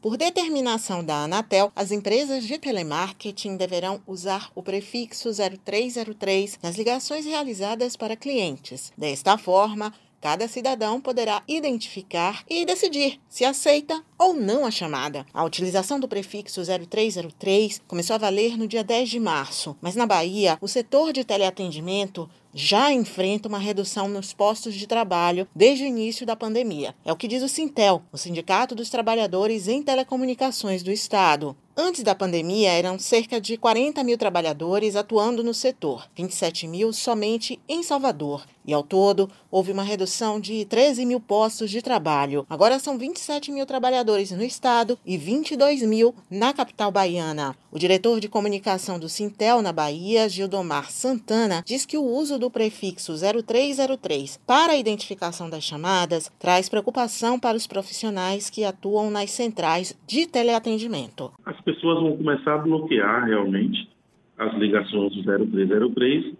Por determinação da Anatel, as empresas de telemarketing deverão usar o prefixo 0303 nas ligações realizadas para clientes. Desta forma, Cada cidadão poderá identificar e decidir se aceita ou não a chamada. A utilização do prefixo 0303 começou a valer no dia 10 de março, mas na Bahia, o setor de teleatendimento já enfrenta uma redução nos postos de trabalho desde o início da pandemia. É o que diz o Sintel, o Sindicato dos Trabalhadores em Telecomunicações do Estado. Antes da pandemia, eram cerca de 40 mil trabalhadores atuando no setor, 27 mil somente em Salvador. E ao todo, houve uma redução de 13 mil postos de trabalho. Agora são 27 mil trabalhadores no estado e 22 mil na capital baiana. O diretor de comunicação do Sintel na Bahia, Gildomar Santana, diz que o uso do prefixo 0303 para a identificação das chamadas traz preocupação para os profissionais que atuam nas centrais de teleatendimento. Pessoas vão começar a bloquear realmente as ligações do 0303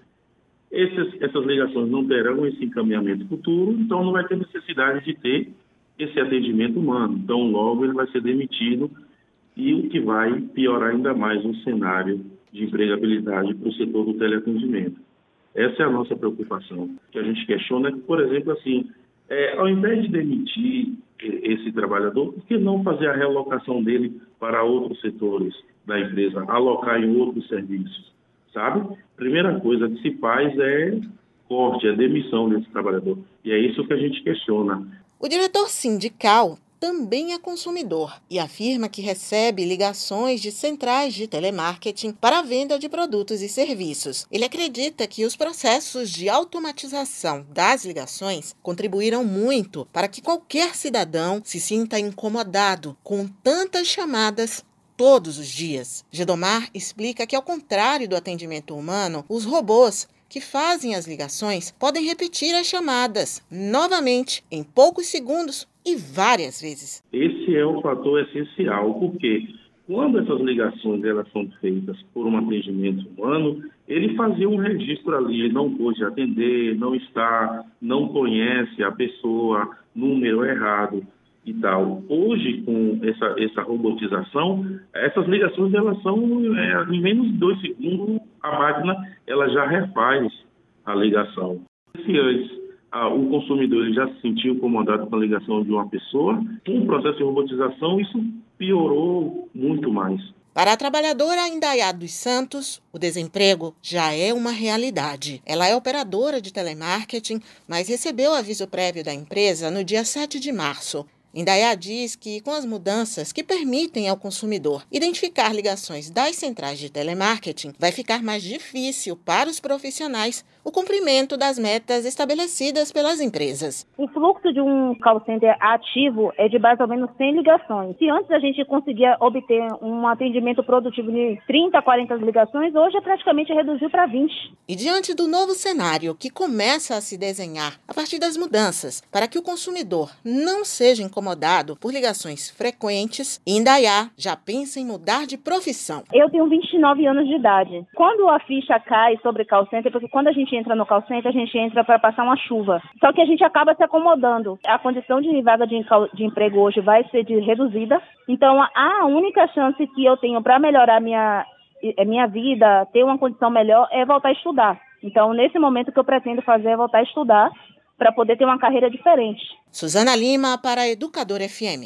esses, essas ligações não terão esse encaminhamento futuro, então não vai ter necessidade de ter esse atendimento humano. Então, logo ele vai ser demitido e o que vai piorar ainda mais o cenário de empregabilidade para o setor do teleatendimento. Essa é a nossa preocupação. que a gente questiona é que, por exemplo, assim, é, ao invés de demitir esse trabalhador, por que não fazer a realocação dele para outros setores da empresa, alocar em outros serviços? sabe? Primeira coisa que se faz é corte, é demissão desse trabalhador. E é isso que a gente questiona. O diretor sindical também é consumidor e afirma que recebe ligações de centrais de telemarketing para a venda de produtos e serviços. Ele acredita que os processos de automatização das ligações contribuíram muito para que qualquer cidadão se sinta incomodado com tantas chamadas todos os dias. Gedomar explica que, ao contrário do atendimento humano, os robôs que fazem as ligações podem repetir as chamadas novamente em poucos segundos e várias vezes. Esse é o fator essencial, porque quando essas ligações elas são feitas por um atendimento humano, ele fazia um registro ali, não pôde atender, não está, não conhece a pessoa, número errado e tal. Hoje, com essa, essa robotização, essas ligações elas são é, em menos de dois segundos a máquina ela já refaz a ligação. Se antes o consumidor já se sentiu incomodado com a ligação de uma pessoa, com o processo de robotização isso piorou muito mais. Para a trabalhadora Indaiá dos Santos, o desemprego já é uma realidade. Ela é operadora de telemarketing, mas recebeu aviso prévio da empresa no dia 7 de março. Indaiá diz que, com as mudanças que permitem ao consumidor identificar ligações das centrais de telemarketing, vai ficar mais difícil para os profissionais o cumprimento das metas estabelecidas pelas empresas. O fluxo de um call center ativo é de mais ou menos 100 ligações. Se antes a gente conseguia obter um atendimento produtivo de 30, 40 ligações, hoje é praticamente reduziu para 20. E diante do novo cenário que começa a se desenhar a partir das mudanças para que o consumidor não seja incomodado por ligações frequentes, Indaiá já pensa em mudar de profissão. Eu tenho 29 anos de idade. Quando a ficha cai sobre call center, porque quando a gente entra no call center, a gente entra para passar uma chuva. Só que a gente acaba se acomodando. A condição de vaga de, de emprego hoje vai ser reduzida. Então, a única chance que eu tenho para melhorar minha, minha vida, ter uma condição melhor, é voltar a estudar. Então, nesse momento, o que eu pretendo fazer é voltar a estudar para poder ter uma carreira diferente. Suzana Lima para Educador FM.